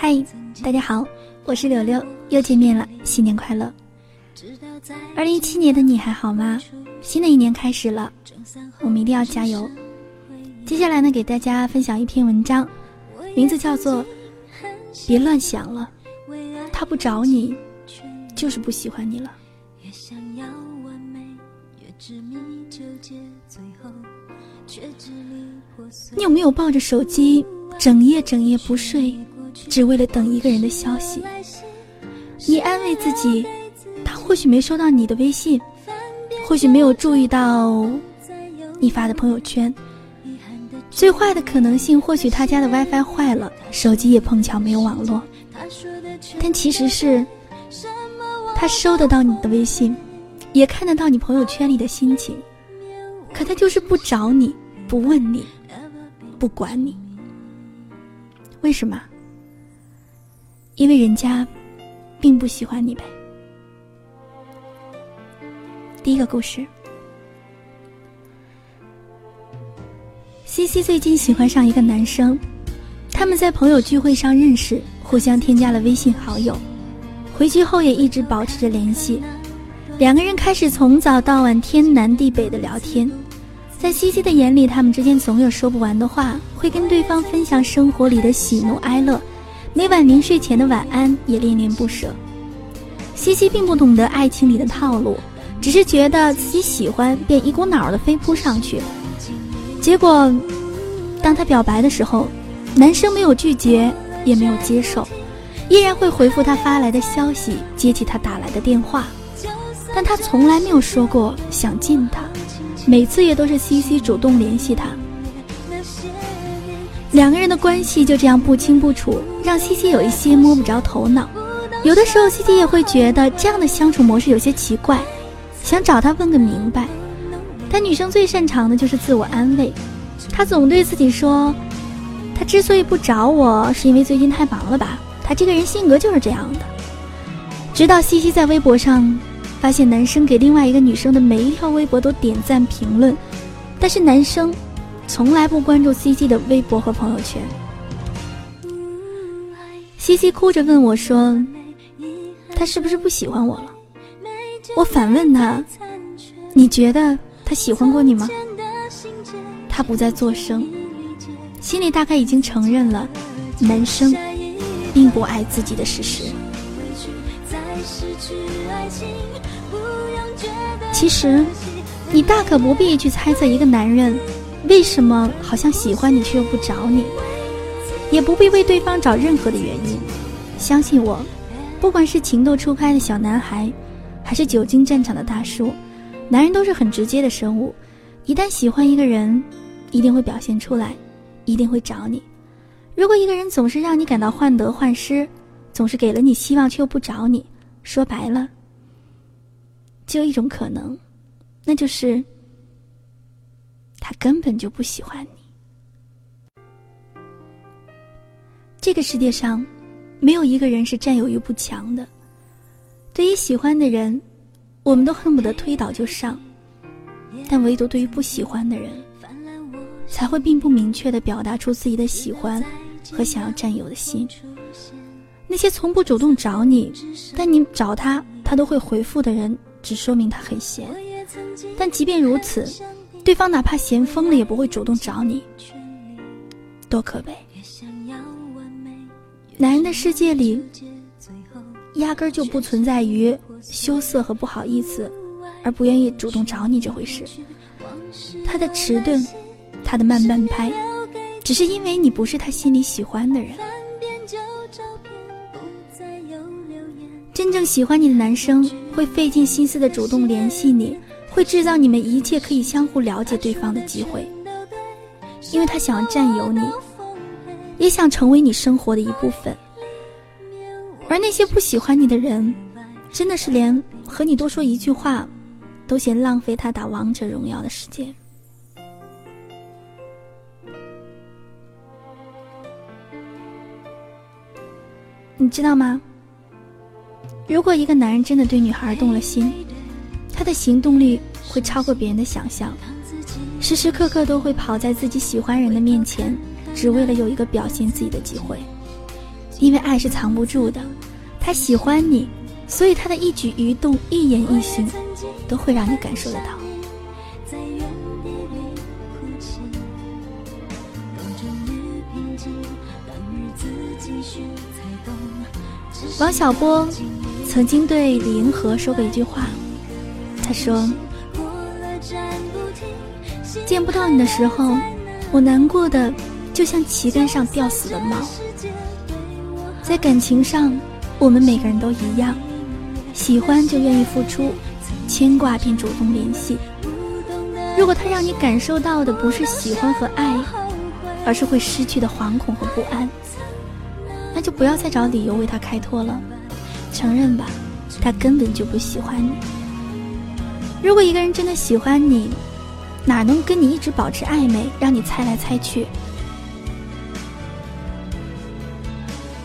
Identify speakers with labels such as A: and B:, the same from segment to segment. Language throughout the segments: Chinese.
A: 嗨，大家好，我是柳柳，又见面了，新年快乐！二零一七年的你还好吗？新的一年开始了，我们一定要加油。接下来呢，给大家分享一篇文章，名字叫做《别乱想了》，他不找你，就是不喜欢你了。你有没有抱着手机，整夜整夜不睡，只为了等一个人的消息？你安慰自己，他或许没收到你的微信，或许没有注意到你发的朋友圈。最坏的可能性，或许他家的 WiFi 坏了，手机也碰巧没有网络。但其实是，他收得到你的微信，也看得到你朋友圈里的心情，可他就是不找你，不问你。不管你，为什么？因为人家并不喜欢你呗。第一个故事，C C 最近喜欢上一个男生，他们在朋友聚会上认识，互相添加了微信好友，回去后也一直保持着联系，两个人开始从早到晚天南地北的聊天。在西西的眼里，他们之间总有说不完的话，会跟对方分享生活里的喜怒哀乐，每晚临睡前的晚安也恋恋不舍。西西并不懂得爱情里的套路，只是觉得自己喜欢，便一股脑的飞扑上去。结果，当他表白的时候，男生没有拒绝，也没有接受，依然会回复他发来的消息，接起他打来的电话，但他从来没有说过想见他。每次也都是西西主动联系他，两个人的关系就这样不清不楚，让西西有一些摸不着头脑。有的时候，西西也会觉得这样的相处模式有些奇怪，想找他问个明白。但女生最擅长的就是自我安慰，她总对自己说：“他之所以不找我，是因为最近太忙了吧？他这个人性格就是这样的。”直到西西在微博上。发现男生给另外一个女生的每一条微博都点赞评论，但是男生从来不关注 C C 的微博和朋友圈。C C 哭着问我说：“他是不是不喜欢我了？”我反问他：“你觉得他喜欢过你吗？”他不再作声，心里大概已经承认了男生并不爱自己的事实。其实，你大可不必去猜测一个男人为什么好像喜欢你却又不找你，也不必为对方找任何的原因。相信我，不管是情窦初开的小男孩，还是久经战场的大叔，男人都是很直接的生物。一旦喜欢一个人，一定会表现出来，一定会找你。如果一个人总是让你感到患得患失，总是给了你希望却又不找你，说白了。只有一种可能，那就是他根本就不喜欢你。这个世界上，没有一个人是占有欲不强的。对于喜欢的人，我们都恨不得推倒就上；但唯独对于不喜欢的人，才会并不明确的表达出自己的喜欢和想要占有的心。那些从不主动找你，但你找他，他都会回复的人。只说明他很闲，但即便如此，对方哪怕闲疯了也不会主动找你，多可悲！男人的世界里，压根就不存在于羞涩和不好意思，而不愿意主动找你这回事。他的迟钝，他的慢半拍，只是因为你不是他心里喜欢的人。真正喜欢你的男生会费尽心思的主动联系你，会制造你们一切可以相互了解对方的机会，因为他想要占有你，也想成为你生活的一部分。而那些不喜欢你的人，真的是连和你多说一句话，都嫌浪费他打王者荣耀的时间。你知道吗？如果一个男人真的对女孩动了心，他的行动力会超过别人的想象，时时刻刻都会跑在自己喜欢人的面前，只为了有一个表现自己的机会。因为爱是藏不住的，他喜欢你，所以他的一举一动、一言一行，都会让你感受得到。王小波曾经对李银河说过一句话，他说：“见不到你的时候，我难过的就像旗杆上吊死的猫。”在感情上，我们每个人都一样，喜欢就愿意付出，牵挂便主动联系。如果他让你感受到的不是喜欢和爱，而是会失去的惶恐和不安。那就不要再找理由为他开脱了，承认吧，他根本就不喜欢你。如果一个人真的喜欢你，哪能跟你一直保持暧昧，让你猜来猜去？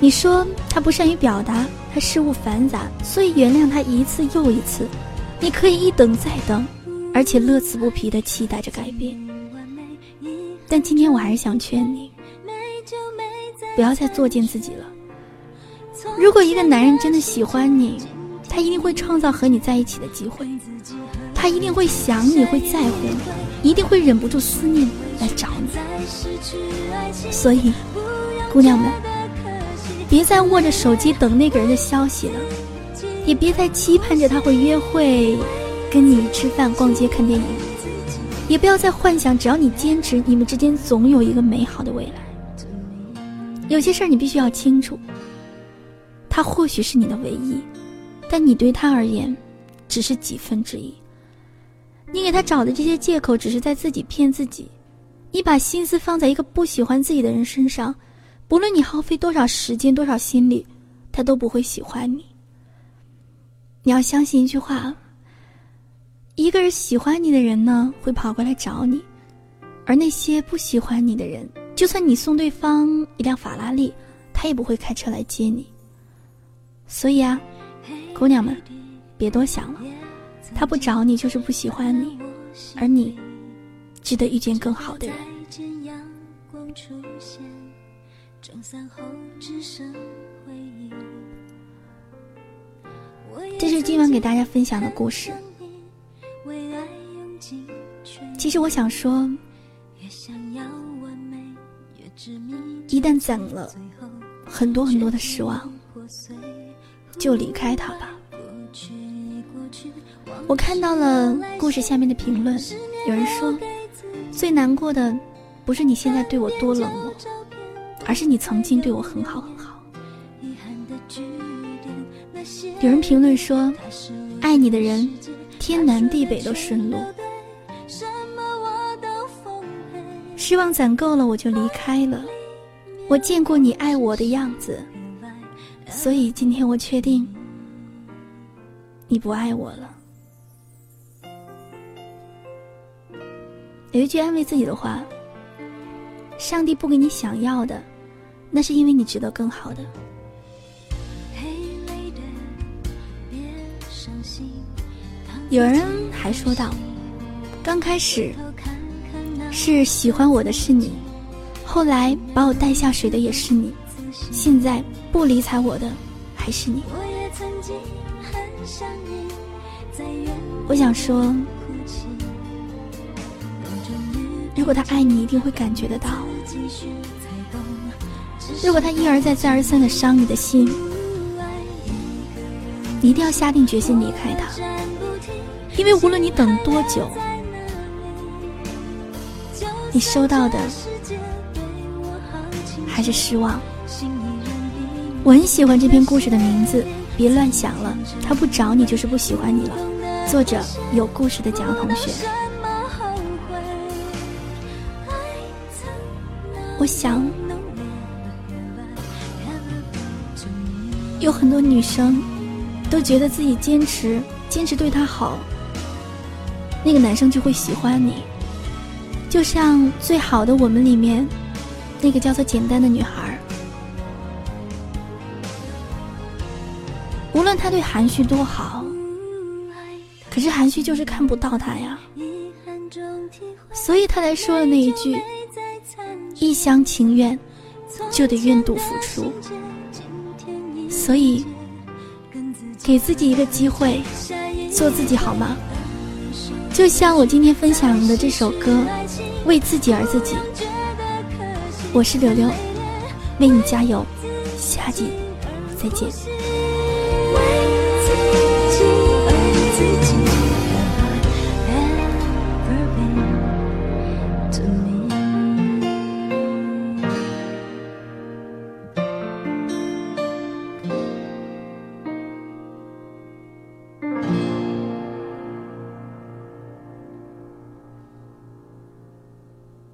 A: 你说他不善于表达，他事务繁杂，所以原谅他一次又一次。你可以一等再等，而且乐此不疲地期待着改变。但今天我还是想劝你。不要再作践自己了。如果一个男人真的喜欢你，他一定会创造和你在一起的机会，他一定会想你，会在乎。你，一定会忍不住思念来找你。所以，姑娘们，别再握着手机等那个人的消息了，也别再期盼着他会约会，跟你吃饭、逛街、看电影，也不要再幻想只要你坚持，你们之间总有一个美好的未来。有些事儿你必须要清楚，他或许是你的唯一，但你对他而言，只是几分之一。你给他找的这些借口，只是在自己骗自己。你把心思放在一个不喜欢自己的人身上，不论你耗费多少时间、多少心力，他都不会喜欢你。你要相信一句话：一个人喜欢你的人呢，会跑过来找你；而那些不喜欢你的人，就算你送对方一辆法拉利，他也不会开车来接你。所以啊，姑娘们，别多想了，他不找你就是不喜欢你，而你，值得遇见更好的人。这是今晚给大家分享的故事。其实我想说。一旦攒了很多很多的失望，就离开他吧。我看到了故事下面的评论，有人说最难过的不是你现在对我多冷漠，而是你曾经对我很好很好。有人评论说，爱你的人天南地北都顺路。失望攒够了，我就离开了。我见过你爱我的样子，所以今天我确定你不爱我了。有一句安慰自己的话：上帝不给你想要的，那是因为你值得更好的。有人还说道：刚开始。是喜欢我的是你，后来把我带下水的也是你，现在不理睬我的还是你。我想说，如果他爱你，一定会感觉得到；如果他一而再、再而三的伤你的心，你一定要下定决心离开他，因为无论你等多久。你收到的还是失望。我很喜欢这篇故事的名字，别乱想了，他不找你就是不喜欢你了。作者有故事的蒋同学。我想，有很多女生都觉得自己坚持坚持对他好，那个男生就会喜欢你。就像最好的我们里面，那个叫做简单的女孩论他对韩旭多好，可是韩旭就是看不到他呀，所以他才说了那一句：一厢情愿，就得愿赌服输。所以，给自己一个机会，做自己好吗？就像我今天分享的这首歌《为自己而自己》，我是柳柳，为你加油，下集再见。away.